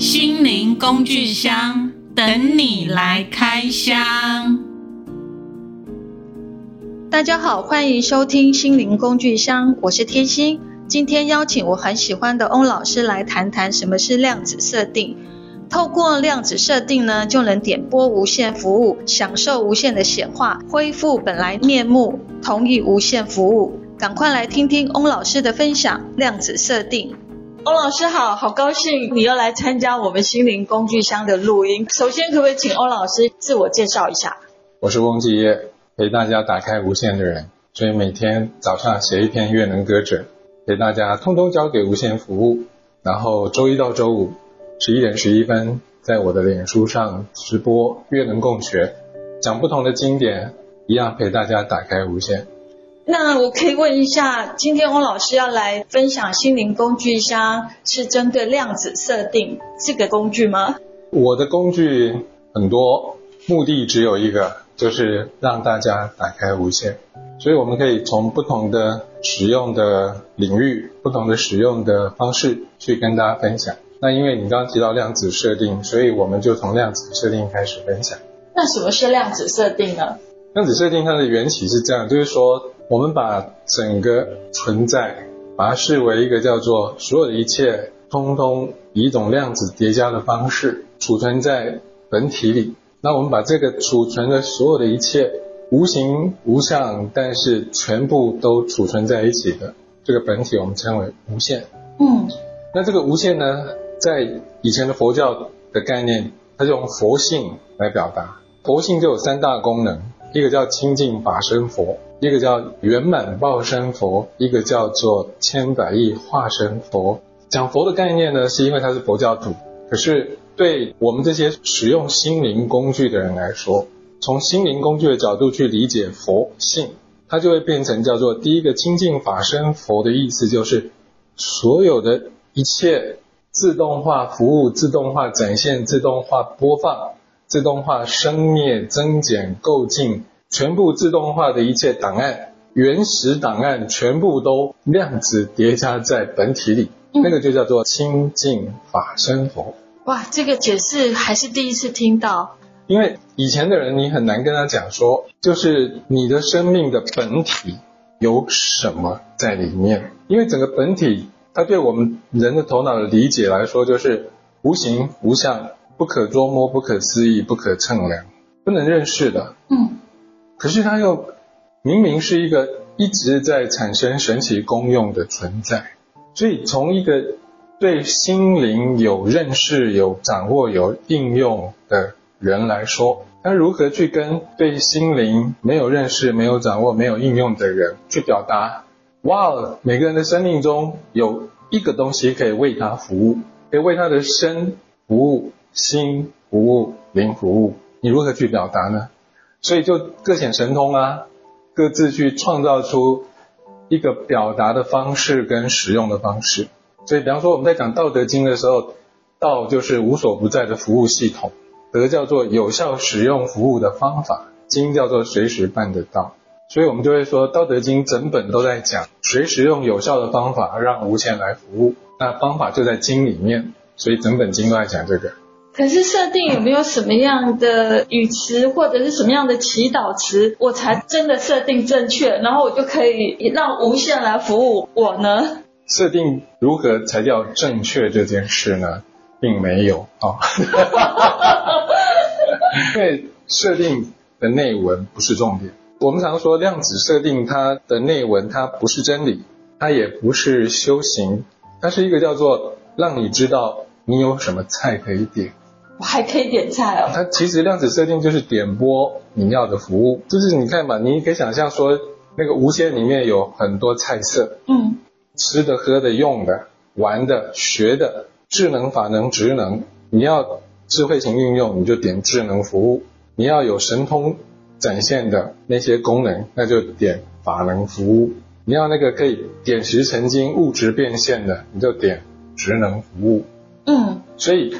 心灵工具箱等你来开箱。大家好，欢迎收听心灵工具箱，我是天心。今天邀请我很喜欢的翁老师来谈谈什么是量子设定。透过量子设定呢，就能点播无限服务，享受无限的显化，恢复本来面目，同意无限服务。赶快来听听翁老师的分享。量子设定，欧老师好，好高兴你又来参加我们心灵工具箱的录音。首先，可不可以请欧老师自我介绍一下？我是翁继业，陪大家打开无限的人，所以每天早上写一篇月能歌者，陪大家通通交给无限服务。然后周一到周五。十一点十一分，在我的脸书上直播月能共学，讲不同的经典，一样陪大家打开无限。那我可以问一下，今天翁老师要来分享心灵工具箱，是针对量子设定这个工具吗？我的工具很多，目的只有一个，就是让大家打开无限。所以我们可以从不同的使用的领域、不同的使用的方式去跟大家分享。那因为你刚刚提到量子设定，所以我们就从量子设定开始分享。那什么是量子设定呢？量子设定它的缘起是这样，就是说我们把整个存在，把它视为一个叫做所有的一切，通通以一种量子叠加的方式储存在本体里。那我们把这个储存的所有的一切，无形无相，但是全部都储存在一起的这个本体，我们称为无限。嗯，那这个无限呢？在以前的佛教的概念，它就用佛性来表达。佛性就有三大功能，一个叫清净法身佛，一个叫圆满报身佛，一个叫做千百亿化身佛。讲佛的概念呢，是因为他是佛教徒。可是对我们这些使用心灵工具的人来说，从心灵工具的角度去理解佛性，它就会变成叫做第一个清净法身佛的意思，就是所有的一切。自动化服务、自动化展现、自动化播放、自动化生灭、增减、构进，全部自动化的一切档案、原始档案，全部都量子叠加在本体里，嗯、那个就叫做清净法身佛。哇，这个解释还是第一次听到。因为以前的人，你很难跟他讲说，就是你的生命的本体有什么在里面，因为整个本体。它对我们人的头脑的理解来说，就是无形无相、不可捉摸、不可思议、不可称量、不能认识的。嗯。可是它又明明是一个一直在产生神奇功用的存在。所以从一个对心灵有认识、有掌握、有应用的人来说，他如何去跟对心灵没有认识、没有掌握、没有应用的人去表达？哇每个人的生命中有一个东西可以为他服务，可以为他的身服务、心服务、灵服务。你如何去表达呢？所以就各显神通啊，各自去创造出一个表达的方式跟使用的方式。所以，比方说我们在讲《道德经》的时候，道就是无所不在的服务系统，德叫做有效使用服务的方法，经叫做随时办得到。所以我们就会说，《道德经》整本都在讲，随时用有效的方法让无限来服务。那方法就在经里面，所以整本经都在讲这个。可是设定有没有什么样的语词或者是什么样的祈祷词，我才真的设定正确，然后我就可以让无限来服务我呢？设定如何才叫正确这件事呢，并没有啊，因为设定的内文不是重点。我们常说量子设定，它的内文它不是真理，它也不是修行，它是一个叫做让你知道你有什么菜可以点。我还可以点菜哦。它其实量子设定就是点播你要的服务，就是你看嘛，你可以想象说那个无限里面有很多菜色，嗯，吃的、喝的、用的、玩的、学的，智能、法能、职能，你要智慧型运用，你就点智能服务；你要有神通。展现的那些功能，那就点法能服务；你要那个可以点石成金、物质变现的，你就点职能服务。嗯，所以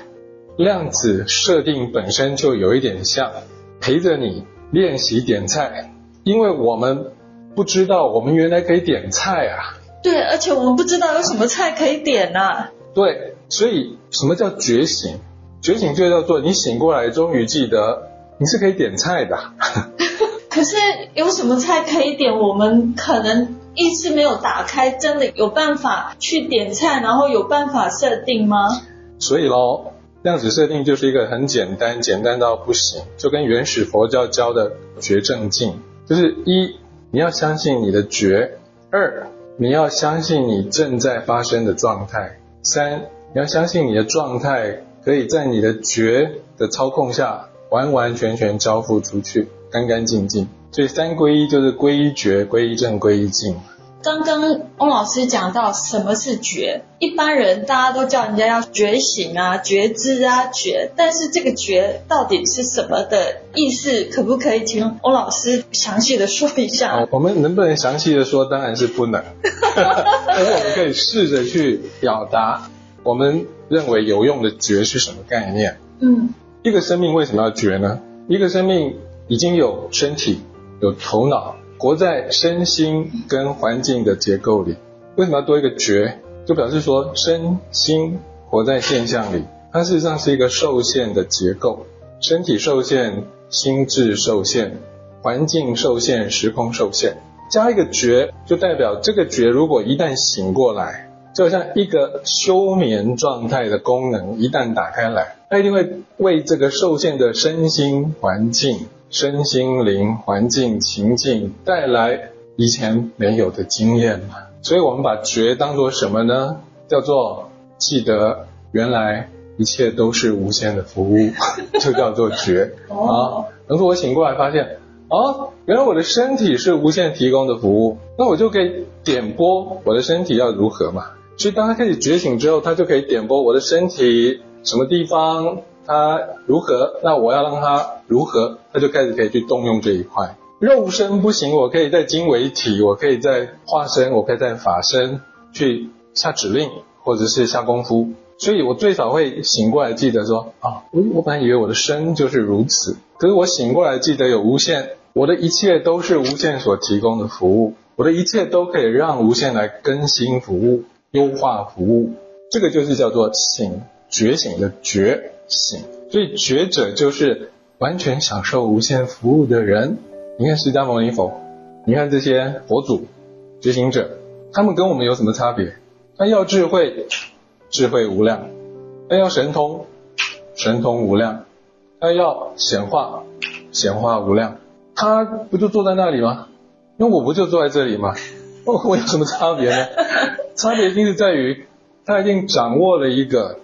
量子设定本身就有一点像陪着你练习点菜，因为我们不知道我们原来可以点菜啊。对，而且我们不知道有什么菜可以点啊。对，所以什么叫觉醒？觉醒就叫做你醒过来，终于记得你是可以点菜的。可是有什么菜可以点？我们可能意识没有打开，真的有办法去点菜，然后有办法设定吗？所以喽，量子设定就是一个很简单，简单到不行，就跟原始佛教教的觉正境，就是一你要相信你的觉，二你要相信你正在发生的状态，三你要相信你的状态。可以在你的觉的操控下，完完全全交付出去，干干净净。所以三归一就是归一觉、归一正、归一净。刚刚翁老师讲到什么是觉，一般人大家都叫人家要觉醒啊、觉知啊、觉，但是这个觉到底是什么的意思？可不可以请翁老师详细的说一下？我们能不能详细的说？当然是不能，但是我们可以试着去表达。我们认为有用的觉是什么概念？嗯，一个生命为什么要觉呢？一个生命已经有身体、有头脑，活在身心跟环境的结构里，为什么要多一个觉？就表示说身心活在现象里，它事实上是一个受限的结构，身体受限，心智受限，环境受限，时空受限，加一个觉，就代表这个觉如果一旦醒过来。就好像一个休眠状态的功能，一旦打开来，它一定会为这个受限的身心环境、身心灵环境情境带来以前没有的经验嘛。所以我们把觉当做什么呢？叫做记得原来一切都是无限的服务，就叫做觉啊。等说我醒过来发现，啊，原来我的身体是无限提供的服务，那我就可以点拨我的身体要如何嘛。所以当他开始觉醒之后，他就可以点拨我的身体什么地方，他如何，那我要让他如何，他就开始可以去动用这一块。肉身不行，我可以在经纬体，我可以在化身，我可以在法身去下指令或者是下功夫。所以我最少会醒过来记得说啊，我本来以为我的身就是如此，可是我醒过来记得有无限，我的一切都是无限所提供的服务，我的一切都可以让无限来更新服务。优化服务，这个就是叫做醒，觉醒的觉行。所以觉者就是完全享受无限服务的人。你看释迦牟尼佛，你看这些佛祖、觉醒者，他们跟我们有什么差别？他要智慧，智慧无量；他要神通，神通无量；他要显化，显化无量。他不就坐在那里吗？那我不就坐在这里吗？我 我有什么差别呢？差别就是在于，他已经掌握了一个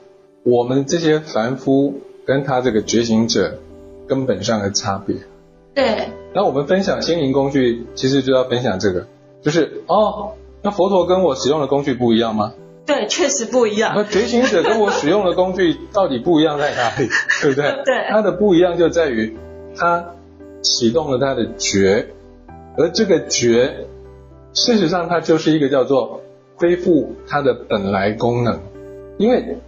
我们这些凡夫跟他这个觉醒者根本上的差别。对。那我们分享心灵工具，其实就要分享这个，就是哦，那佛陀跟我使用的工具不一样吗？对，确实不一样。那觉醒者跟我使用的工具到底不一样在哪里？对不对？对。它的不一样就在于，他启动了他的觉，而这个觉，事实上它就是一个叫做。恢复它的本来功能，因为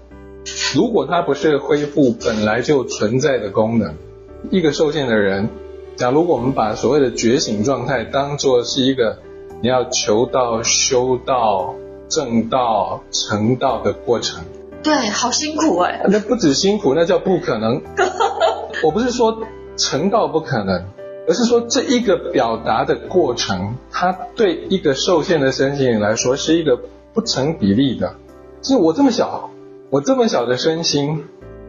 如果它不是恢复本来就存在的功能，一个受限的人，假如我们把所谓的觉醒状态当作是一个你要求道、修道、正道、成道的过程，对，好辛苦哎。那不止辛苦，那叫不可能。我不是说成道不可能。而是说，这一个表达的过程，它对一个受限的身心来说是一个不成比例的。就是我这么小，我这么小的身心，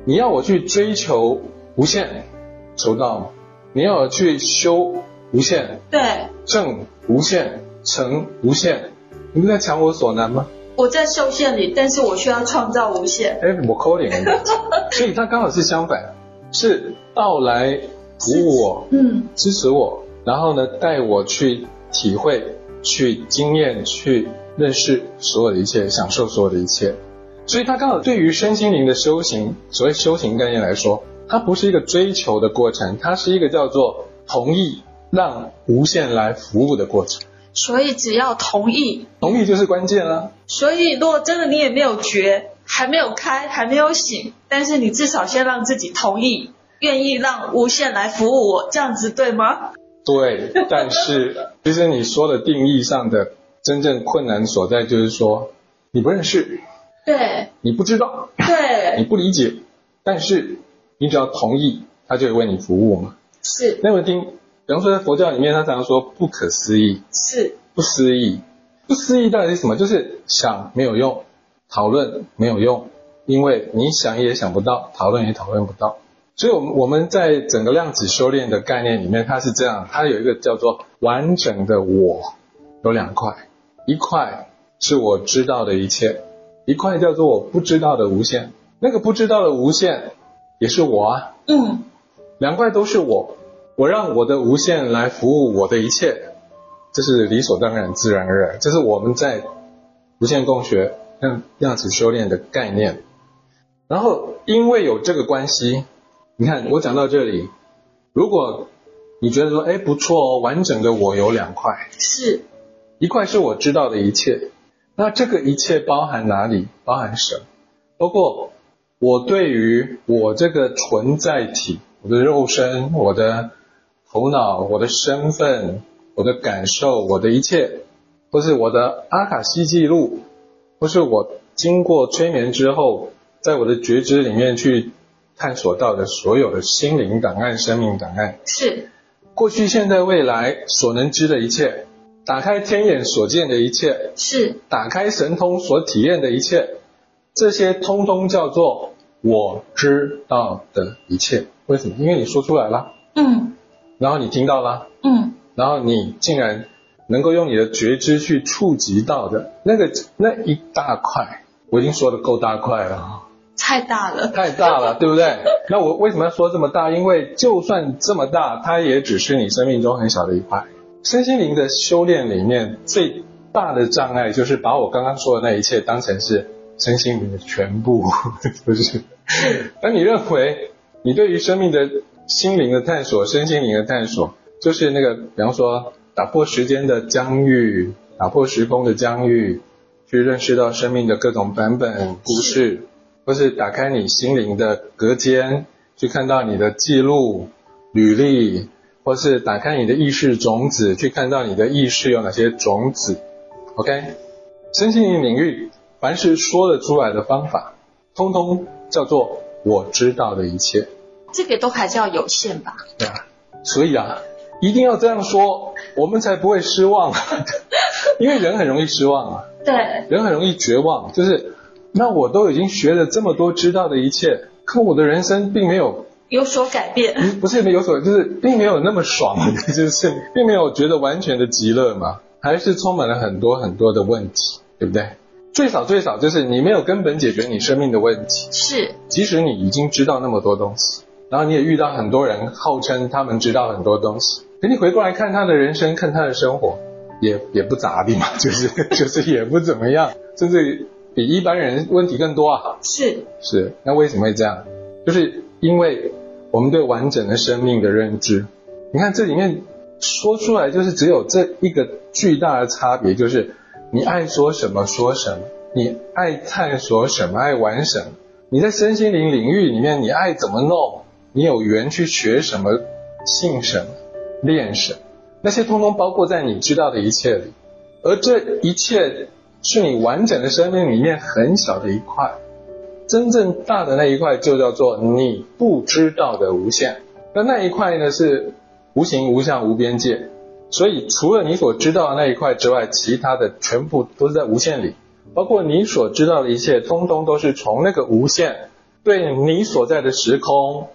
你要我去追求无限，求道吗？你要我去修无限，对，正无限，成无限，你不在强我所难吗？我在受限里，但是我需要创造无限。哎，我扣脸，所以它刚好是相反，是道来。服务我，嗯，支持我，然后呢，带我去体会、去经验、去认识所有的一切，享受所有的一切。所以，他刚好对于身心灵的修行，所谓修行概念来说，它不是一个追求的过程，它是一个叫做同意让无限来服务的过程。所以，只要同意，同意就是关键啊。所以，如果真的你也没有觉，还没有开，还没有醒，但是你至少先让自己同意。愿意让无限来服务我，这样子对吗？对，但是其实你说的定义上的真正困难所在，就是说你不认识，对，你不知道，对，你不理解，但是你只要同意，他就会为你服务嘛。是，那么听，比方说在佛教里面，他常常说不可思议，是，不思议，不思议到底是什么？就是想没有用，讨论没有用，因为你想也想不到，讨论也讨论不到。所以，我们我们在整个量子修炼的概念里面，它是这样，它有一个叫做完整的我，有两块，一块是我知道的一切，一块叫做我不知道的无限。那个不知道的无限也是我啊，嗯，两块都是我，我让我的无限来服务我的一切，这是理所当然、自然而然，这是我们在无限共学、量量子修炼的概念。然后，因为有这个关系。你看，我讲到这里，如果你觉得说，哎，不错哦，完整的我有两块，是，一块是我知道的一切，那这个一切包含哪里？包含什么？包括我对于我这个存在体，我的肉身、我的头脑、我的身份、我的感受、我的一切，或是我的阿卡西记录，或是我经过催眠之后，在我的觉知里面去。探索到的所有的心灵档案、生命档案，是过去、现在、未来所能知的一切，打开天眼所见的一切，是打开神通所体验的一切，这些通通叫做我知道的一切。为什么？因为你说出来了，嗯，然后你听到了，嗯，然后你竟然能够用你的觉知去触及到的那个那一大块，我已经说的够大块了。太大了，太大了，对不对？那我为什么要说这么大？因为就算这么大，它也只是你生命中很小的一块。身心灵的修炼里面最大的障碍，就是把我刚刚说的那一切当成是身心灵的全部，不是？当你认为你对于生命的心灵的探索、身心灵的探索，就是那个，比方说打破时间的疆域，打破时空的疆域，去认识到生命的各种版本、故事。或是打开你心灵的隔间，去看到你的记录、履历，或是打开你的意识种子，去看到你的意识有哪些种子。OK，身心灵领域，凡是说得出来的方法，通通叫做我知道的一切。这个都还叫有限吧？对啊，所以啊，一定要这样说，我们才不会失望。因为人很容易失望啊。对。人很容易绝望，就是。那我都已经学了这么多，知道的一切，可我的人生并没有有所改变。不是没有所，就是并没有那么爽，就是并没有觉得完全的极乐嘛，还是充满了很多很多的问题，对不对？最少最少就是你没有根本解决你生命的问题。是。即使你已经知道那么多东西，然后你也遇到很多人号称他们知道很多东西，可你回过来看他的人生，看他的生活，也也不咋地嘛，就是就是也不怎么样，甚至。比一般人问题更多啊！是是，那为什么会这样？就是因为我们对完整的生命的认知。你看这里面说出来，就是只有这一个巨大的差别，就是你爱说什么说什么，你爱探索什么爱玩什么，你在身心灵领域里面，你爱怎么弄，你有缘去学什么，信什么，练什么，那些通通包括在你知道的一切里，而这一切。是你完整的生命里面很小的一块，真正大的那一块就叫做你不知道的无限。那那一块呢，是无形无相无边界，所以除了你所知道的那一块之外，其他的全部都是在无限里，包括你所知道的一切，通通都是从那个无限对你所在的时空、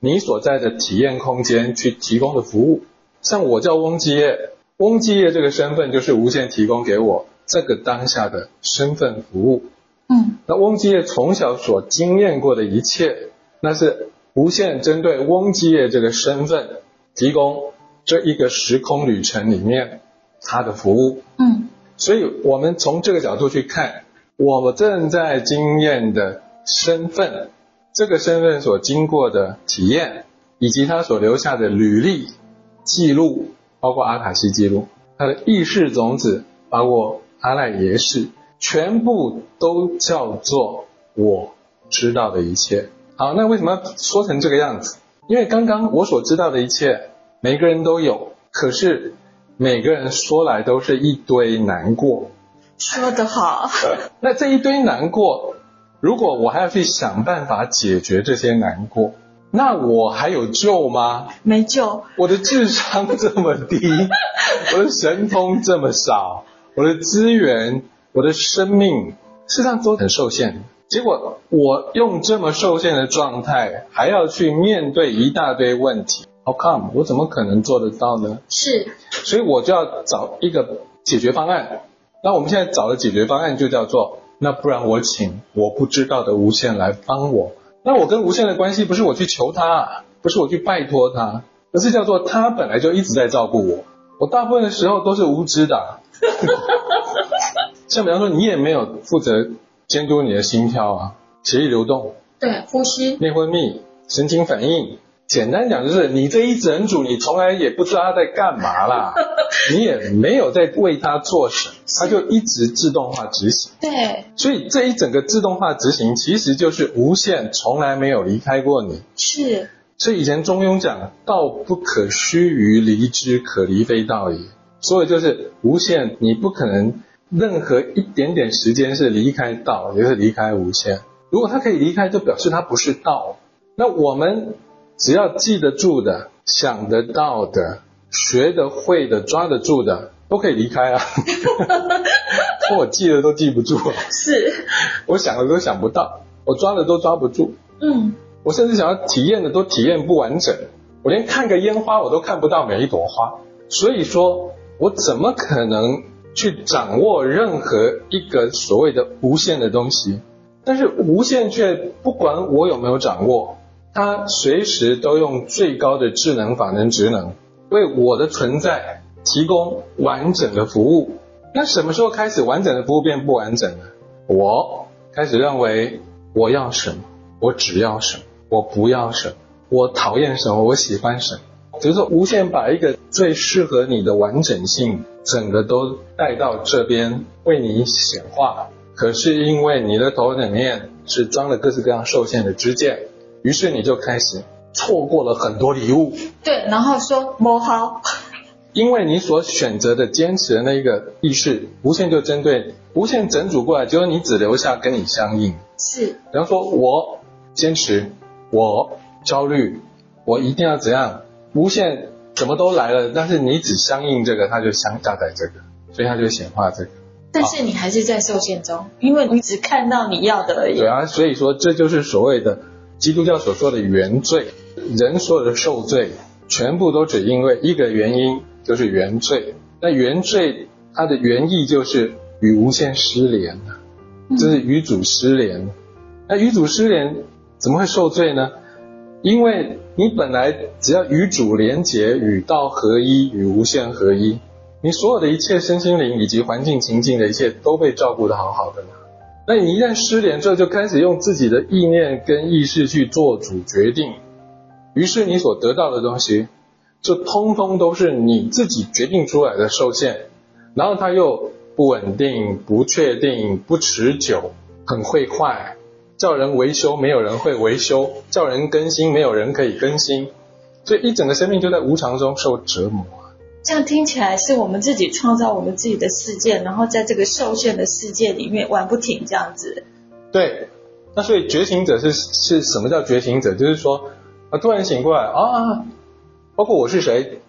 你所在的体验空间去提供的服务。像我叫翁基业，翁基业这个身份就是无限提供给我。这个当下的身份服务，嗯，那翁基业从小所经验过的一切，那是无限针对翁基业这个身份提供这一个时空旅程里面他的服务，嗯，所以我们从这个角度去看，我们正在经验的身份，这个身份所经过的体验，以及他所留下的履历记录，包括阿卡西记录，他的意识种子，包括。阿赖耶识，全部都叫做我知道的一切。好，那为什么要说成这个样子？因为刚刚我所知道的一切，每个人都有，可是每个人说来都是一堆难过。说得好。那这一堆难过，如果我还要去想办法解决这些难过，那我还有救吗？没救。我的智商这么低，我的神通这么少，我的资源，我的生命，事实上都很受限。结果我用这么受限的状态，还要去面对一大堆问题，How come？我怎么可能做得到呢？是。所以我就要找一个解决方案。那我们现在找的解决方案就叫做，那不然我请我不知道的无限来帮我。那我跟无限的关系不是我去求他，不是我去拜托他，而是叫做他本来就一直在照顾我。我大部分的时候都是无知的。像比方说，你也没有负责监督你的心跳啊、血液流动、对呼吸、内分泌、神经反应。简单讲就是，你这一整组，你从来也不知道他在干嘛啦，你也没有在为他做什么，他就一直自动化执行。对，所以这一整个自动化执行，其实就是无限从来没有离开过你。是。所以以前中庸讲，道不可须臾离之，可离非道也。所以就是无限，你不可能任何一点点时间是离开道，也是离开无限。如果它可以离开，就表示它不是道。那我们。只要记得住的、想得到的、学得会的、抓得住的，都可以离开啊。我记得都记不住，是。我想的都想不到，我抓的都抓不住。嗯。我甚至想要体验的都体验不完整，我连看个烟花我都看不到每一朵花。所以说，我怎么可能去掌握任何一个所谓的无限的东西？但是无限却不管我有没有掌握。它随时都用最高的智能、法能、职能，为我的存在提供完整的服务。那什么时候开始完整的服务变不完整呢？我开始认为我要什么，我只要什么，我不要什么，我讨厌什么，我喜欢什么，就是说无限把一个最适合你的完整性，整个都带到这边为你显化。可是因为你的头里面是装了各式各样受限的支架。于是你就开始错过了很多礼物，对，然后说摸好，因为你所选择的坚持的那一个意识，无限就针对无限整组过来，结果你只留下跟你相应。是，比方说我坚持，我焦虑，我一定要怎样，无限怎么都来了，但是你只相应这个，它就相加载这个，所以它就显化这个。但是你还是在受限中，因为你只看到你要的而已。对啊，所以说这就是所谓的。基督教所说的原罪，人所有的受罪，全部都只因为一个原因，就是原罪。那原罪它的原意就是与无限失联，就是与主失联。那与主失联怎么会受罪呢？因为你本来只要与主连结，与道合一，与无限合一，你所有的一切身心灵以及环境情境的一切都被照顾得好好的。那你一旦失联之后，就开始用自己的意念跟意识去做主决定，于是你所得到的东西，就通通都是你自己决定出来的受限，然后它又不稳定、不确定、不持久，很会坏，叫人维修没有人会维修，叫人更新没有人可以更新，所以一整个生命就在无常中受折磨。这样听起来是我们自己创造我们自己的世界，然后在这个受限的世界里面玩不停，这样子。对，那所以觉醒者是是什么叫觉醒者？就是说啊，突然醒过来啊，包括我是谁，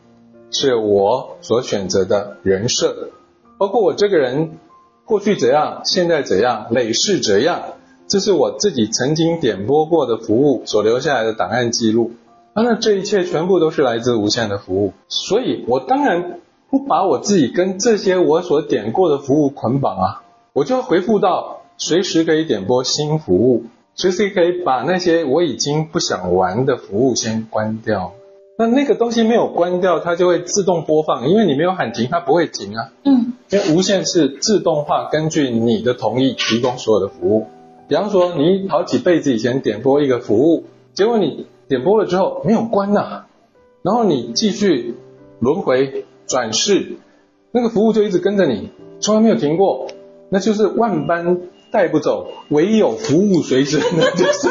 是我所选择的人设，包括我这个人过去怎样，现在怎样，累世怎样，这是我自己曾经点播过的服务所留下来的档案记录。啊，那这一切全部都是来自无线的服务，所以我当然不把我自己跟这些我所点过的服务捆绑啊，我就回复到随时可以点播新服务，随时可以把那些我已经不想玩的服务先关掉。那那个东西没有关掉，它就会自动播放，因为你没有喊停，它不会停啊。嗯，因为无线是自动化，根据你的同意提供所有的服务。比方说，你好几辈子以前点播一个服务，结果你。点播了之后没有关呐、啊，然后你继续轮回转世，那个服务就一直跟着你，从来没有停过，那就是万般带不走，唯有服务随身的，就是，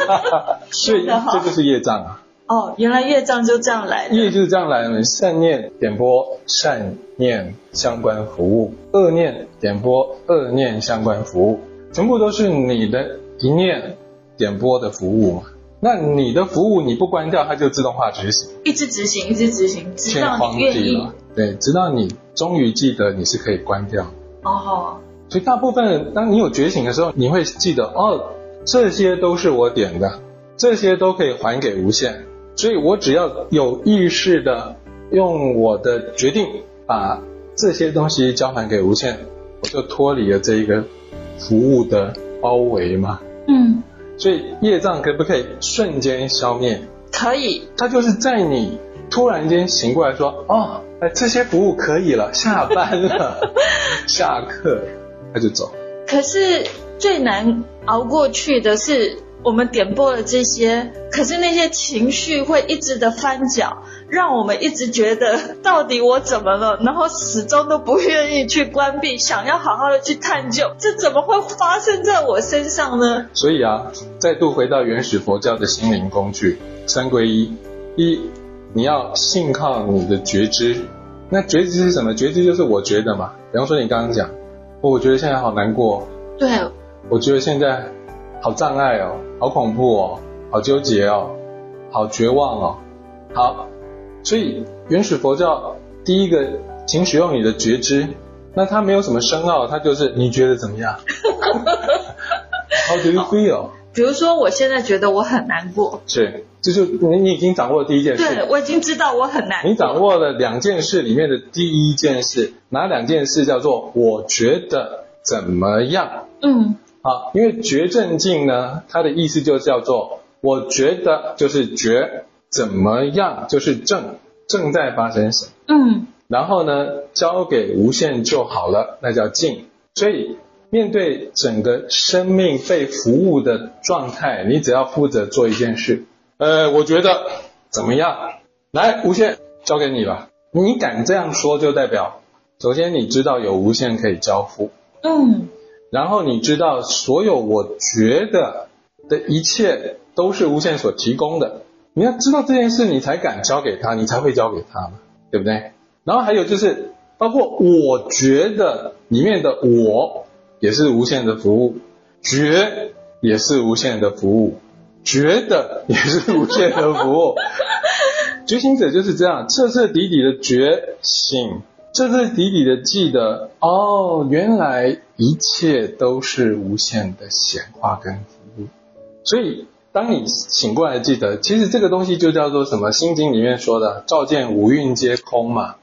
所以这就是业障啊。哦，原来业障就这样来的。业就是这样来的，善念点播善念相关服务，恶念点播恶念相关服务。全部都是你的一念点播的服务嘛。那你的服务你不关掉，它就自动化执行，一直执行，一直执行，直到你愿意。对，直到你终于记得你是可以关掉。哦。所以大部分，当你有觉醒的时候，你会记得哦，这些都是我点的，这些都可以还给无限。所以我只要有意识的用我的决定把这些东西交还给无限，我就脱离了这一个服务的包围嘛。嗯。所以业障可不可以瞬间消灭？可以。它就是在你突然间醒过来说：“哦，哎，这些服务可以了，下班了，下课，他就走。”可是最难熬过去的是。我们点播了这些，可是那些情绪会一直的翻搅，让我们一直觉得到底我怎么了，然后始终都不愿意去关闭，想要好好的去探究，这怎么会发生在我身上呢？所以啊，再度回到原始佛教的心灵工具三归一，一你要信靠你的觉知，那觉知是什么？觉知就是我觉得嘛。比方说你刚刚讲，我觉得现在好难过，对，我觉得现在好障碍哦。好恐怖哦，好纠结哦，好绝望哦，好，所以原始佛教第一个，请使用你的觉知，那它没有什么深奥，它就是你觉得怎么样？How do you feel？比如说我现在觉得我很难过，是，这就你你已经掌握了第一件事，对，我已经知道我很难过，你掌握了两件事里面的第一件事，哪两件事叫做我觉得怎么样？嗯。好，因为觉正境呢，它的意思就叫做我觉得就是觉怎么样，就是正正在发生什么。嗯，然后呢，交给无限就好了，那叫静。所以面对整个生命被服务的状态，你只要负责做一件事。呃，我觉得怎么样？来，无限交给你吧。你敢这样说，就代表首先你知道有无限可以交付。嗯。然后你知道，所有我觉得的一切都是无限所提供的。你要知道这件事，你才敢交给他，你才会交给他嘛，对不对？然后还有就是，包括我觉得里面的我也是无限的服务，觉也是无限的服务，觉得也是无限的服务。觉醒者就是这样，彻彻底底的觉醒。彻彻底底的记得哦，原来一切都是无限的显化跟服务。所以，当你醒过来记得，其实这个东西就叫做什么？《心经》里面说的“照见五蕴皆空”嘛，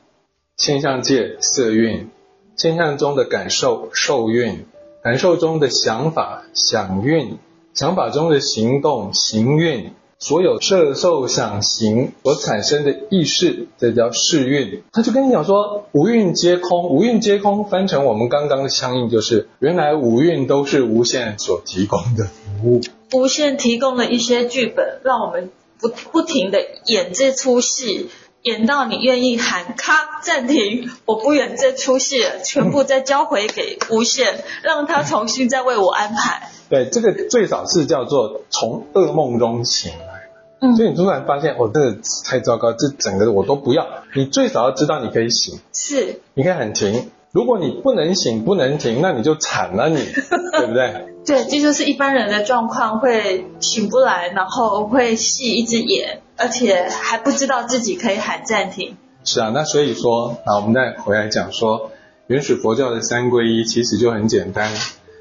现象界色蕴，现象中的感受受蕴，感受中的想法想蕴，想法中的行动行蕴。所有色受想行所产生的意识，这叫识蕴。他就跟你讲说，五蕴皆空，五蕴皆空，翻成我们刚刚的相应，就是原来五蕴都是无限所提供的服务。无限提供了一些剧本，让我们不不停的演这出戏，演到你愿意喊咔暂停，我不演这出戏了，全部再交回给无限，让他重新再为我安排。对，这个最早是叫做从噩梦中醒来。嗯，所以你突然发现，哦，这个太糟糕，这整个我都不要。你最少要知道你可以醒，是，你可以喊停。如果你不能醒，不能停，那你就惨了你，你 对不对？对，这就是一般人的状况，会醒不来，然后会戏一只眼，而且还不知道自己可以喊暂停。是啊，那所以说，啊，我们再回来讲说，原始佛教的三归依其实就很简单。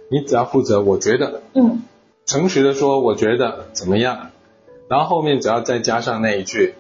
你只要负责，我觉得，嗯，诚实的说，我觉得怎么样，然后后面只要再加上那一句，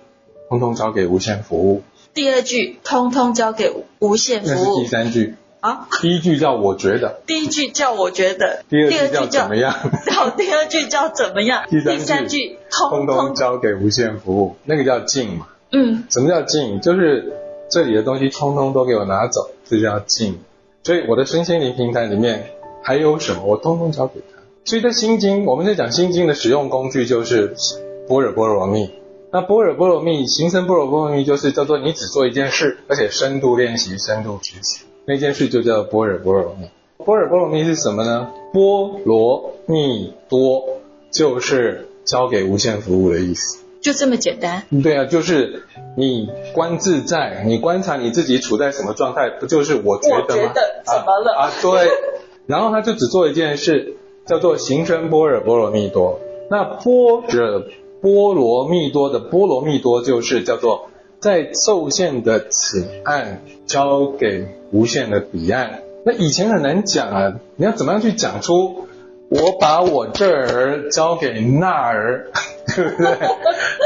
通通交给无限服务。第二句，通通交给无限服务。那是第三句啊。第一句叫我觉得。第一句叫我觉得。第二句叫怎么样？好，第二句叫怎么样？第三句，第三句通通交给无限服务，那个叫静嘛。嗯。什么叫静？就是这里的东西通通都给我拿走，这叫静。所以我的身心灵平台里面。还有什么？我通通交给他。所以在心经，我们在讲心经的使用工具就是般若波罗蜜。那般若波罗蜜，行深般若波罗蜜就是叫做你只做一件事，而且深度练习、深度执行，那件事就叫般若波罗蜜。般若波罗蜜是什么呢？波罗蜜多就是交给无限服务的意思。就这么简单？对啊，就是你观自在，你观察你自己处在什么状态，不就是我觉得吗？我觉得怎么了？啊，啊，对。然后他就只做一件事，叫做行深般若波罗蜜多。那般若波罗蜜多的波罗蜜多就是叫做在受限的此岸交给无限的彼岸。那以前很难讲啊，你要怎么样去讲出我把我这儿交给那儿，对不对？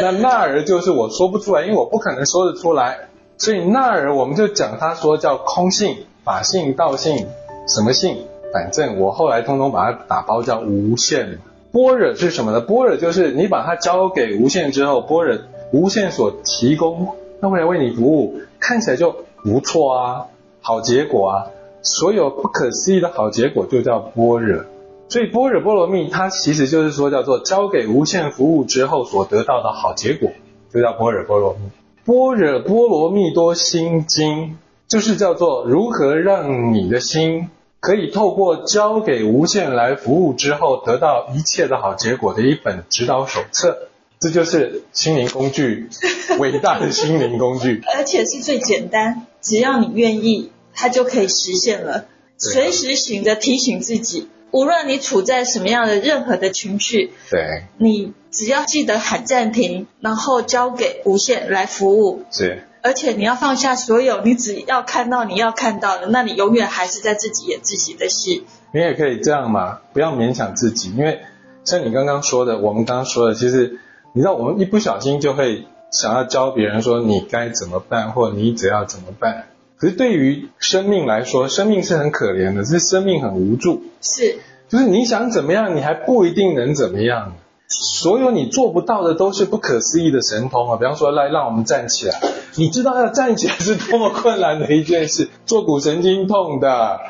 那那儿就是我说不出来，因为我不可能说得出来。所以那儿我们就讲他说叫空性、法性、道性，什么性？反正我后来通通把它打包叫无限。般若是什么呢？般若就是你把它交给无限之后，般若无限所提供，那会来为你服务，看起来就不错啊，好结果啊，所有不可思议的好结果就叫般若。所以般若波罗蜜它其实就是说叫做交给无限服务之后所得到的好结果，就叫般若波罗蜜。般若波罗蜜多心经，就是叫做如何让你的心可以透过交给无限来服务之后，得到一切的好结果的一本指导手册。这就是心灵工具，伟大的心灵工具，而且是最简单，只要你愿意，它就可以实现了。随时醒着提醒自己。无论你处在什么样的任何的情绪，对，你只要记得喊暂停，然后交给无限来服务，是，而且你要放下所有，你只要看到你要看到的，那你永远还是在自己演自己的戏。你也可以这样嘛，不要勉强自己，因为像你刚刚说的，我们刚刚说的，其实你知道，我们一不小心就会想要教别人说你该怎么办，或你只要怎么办。可是对于生命来说，生命是很可怜的，是生命很无助。是，就是你想怎么样，你还不一定能怎么样。所有你做不到的都是不可思议的神通啊！比方说，来让我们站起来，你知道要站起来是多么困难的一件事。坐骨神经痛的，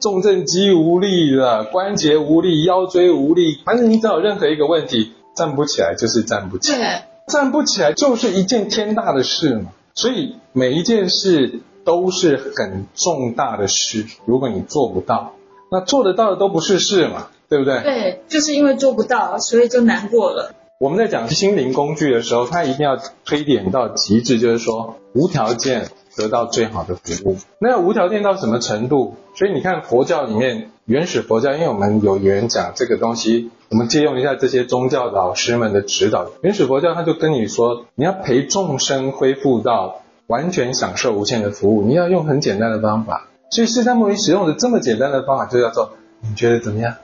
重症肌无力的，关节无力，腰椎无力，反正你只要有任何一个问题，站不起来就是站不起来，站不起来就是一件天大的事嘛。所以每一件事。都是很重大的事，如果你做不到，那做得到的都不是事嘛，对不对？对，就是因为做不到，所以就难过了。我们在讲心灵工具的时候，它一定要推点到极致，就是说无条件得到最好的服务。那要无条件到什么程度？所以你看佛教里面，原始佛教，因为我们有缘讲这个东西，我们借用一下这些宗教老师们的指导。原始佛教他就跟你说，你要陪众生恢复到。完全享受无限的服务，你要用很简单的方法。所以释迦牟尼使用的这么简单的方法，就叫做你觉得怎么样？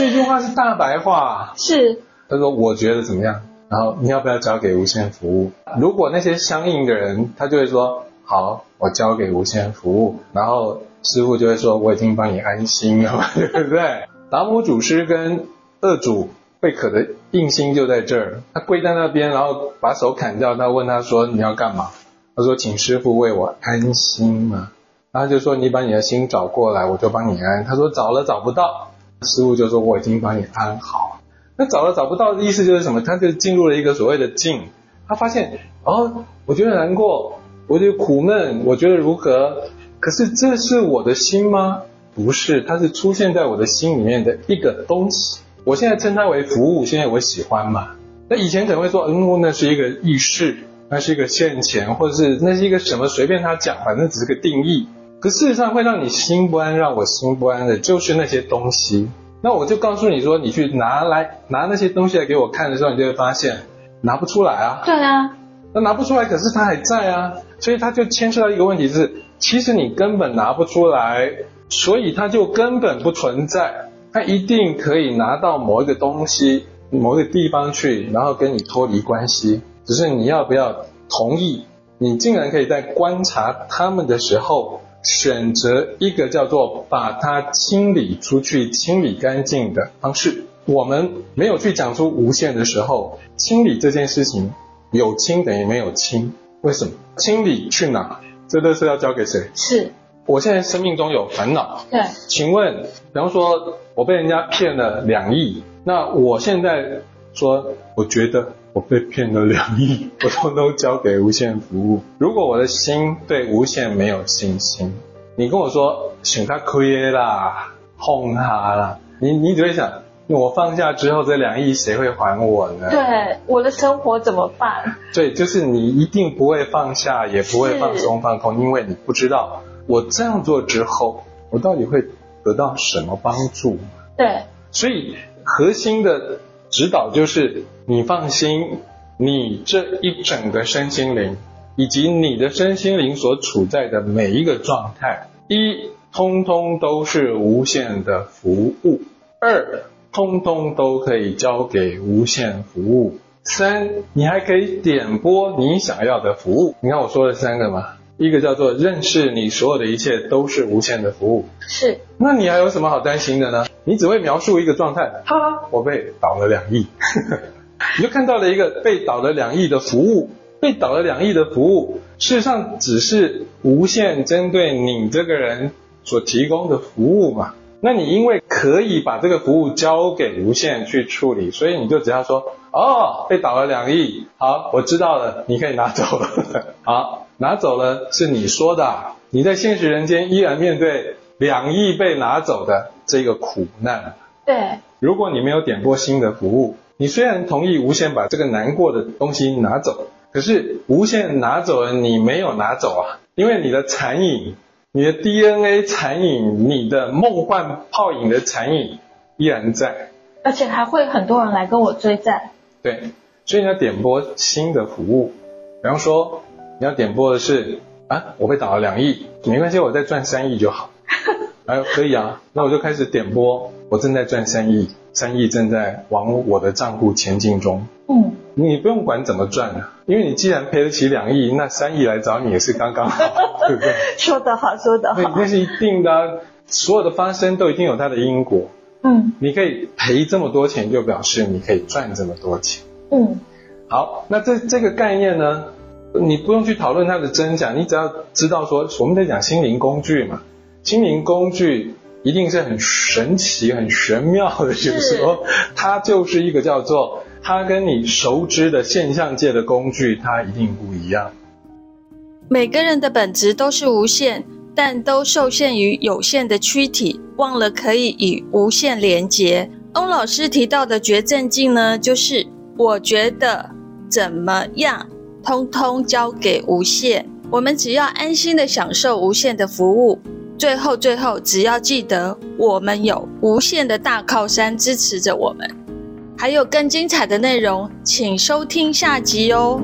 这句话是大白话。是。他说我觉得怎么样？然后你要不要交给无限服务？如果那些相应的人，他就会说好，我交给无限服务。然后师傅就会说我已经帮你安心了，对不对？达摩祖师跟二祖。慧可的印心就在这儿，他跪在那边，然后把手砍掉。他问他说：“你要干嘛？”他说：“请师傅为我安心嘛。”然后就说：“你把你的心找过来，我就帮你安。”他说：“找了找不到。”师父就说：“我已经帮你安好。”那找了找不到的意思就是什么？他就进入了一个所谓的静。他发现哦，我觉得难过，我觉得苦闷，我觉得如何？可是这是我的心吗？不是，它是出现在我的心里面的一个东西。我现在称它为服务，现在我喜欢嘛？那以前可能会说，嗯，那是一个意识，那是一个现前，或者是那是一个什么？随便他讲，反正只是个定义。可事实上会让你心不安，让我心不安的，就是那些东西。那我就告诉你说，你去拿来拿那些东西来给我看的时候，你就会发现拿不出来啊。对啊。那拿不出来，可是它还在啊。所以它就牵涉到一个问题是，其实你根本拿不出来，所以它就根本不存在。它一定可以拿到某一个东西、某一个地方去，然后跟你脱离关系。只是你要不要同意？你竟然可以在观察他们的时候，选择一个叫做把它清理出去、清理干净的方式。我们没有去讲出无限的时候，清理这件事情有清等于没有清。为什么？清理去哪？这都是要交给谁？是。我现在生命中有烦恼。对。请问，比方说。我被人家骗了两亿，那我现在说，我觉得我被骗了两亿，我通通交给无限服务。如果我的心对无限没有信心，你跟我说请他亏啦，哄他啦，你你只会想，我放下之后这两亿谁会还我呢？对，我的生活怎么办？对，就是你一定不会放下，也不会放松放空，因为你不知道我这样做之后，我到底会得到什么帮助。对，所以核心的指导就是你放心，你这一整个身心灵，以及你的身心灵所处在的每一个状态，一，通通都是无限的服务；二，通通都可以交给无限服务；三，你还可以点播你想要的服务。你看我说了三个吗？一个叫做认识你所有的一切都是无限的服务，是。那你还有什么好担心的呢？你只会描述一个状态，哈，我被倒了两亿，你就看到了一个被倒了两亿的服务，被倒了两亿的服务，事实上只是无限针对你这个人所提供的服务嘛。那你因为可以把这个服务交给无限去处理，所以你就只要说，哦，被倒了两亿，好，我知道了，你可以拿走了，好。拿走了是你说的，你在现实人间依然面对两亿被拿走的这个苦难。对，如果你没有点播新的服务，你虽然同意无限把这个难过的东西拿走，可是无限拿走了，你没有拿走啊，因为你的残影，你的 DNA 残影，你的梦幻泡影的残影依然在，而且还会很多人来跟我追债。对，所以你要点播新的服务，比方说。你要点播的是啊，我被打了两亿，没关系，我再赚三亿就好。哎，可以啊，那我就开始点播，我正在赚三亿，三亿正在往我的账户前进中。嗯，你不用管怎么赚啊，因为你既然赔得起两亿，那三亿来找你也是刚刚好，对不对？说得好，说得好。那那是一定的啊，所有的发生都一定有它的因果。嗯，你可以赔这么多钱，就表示你可以赚这么多钱。嗯，好，那这这个概念呢？你不用去讨论它的真假，你只要知道说，我们在讲心灵工具嘛，心灵工具一定是很神奇、很玄妙的，就是说，它就是一个叫做它跟你熟知的现象界的工具，它一定不一样。每个人的本质都是无限，但都受限于有限的躯体，忘了可以与无限连接。翁老师提到的觉正境呢，就是我觉得怎么样。通通交给无限，我们只要安心的享受无限的服务。最后，最后，只要记得我们有无限的大靠山支持着我们。还有更精彩的内容，请收听下集哦。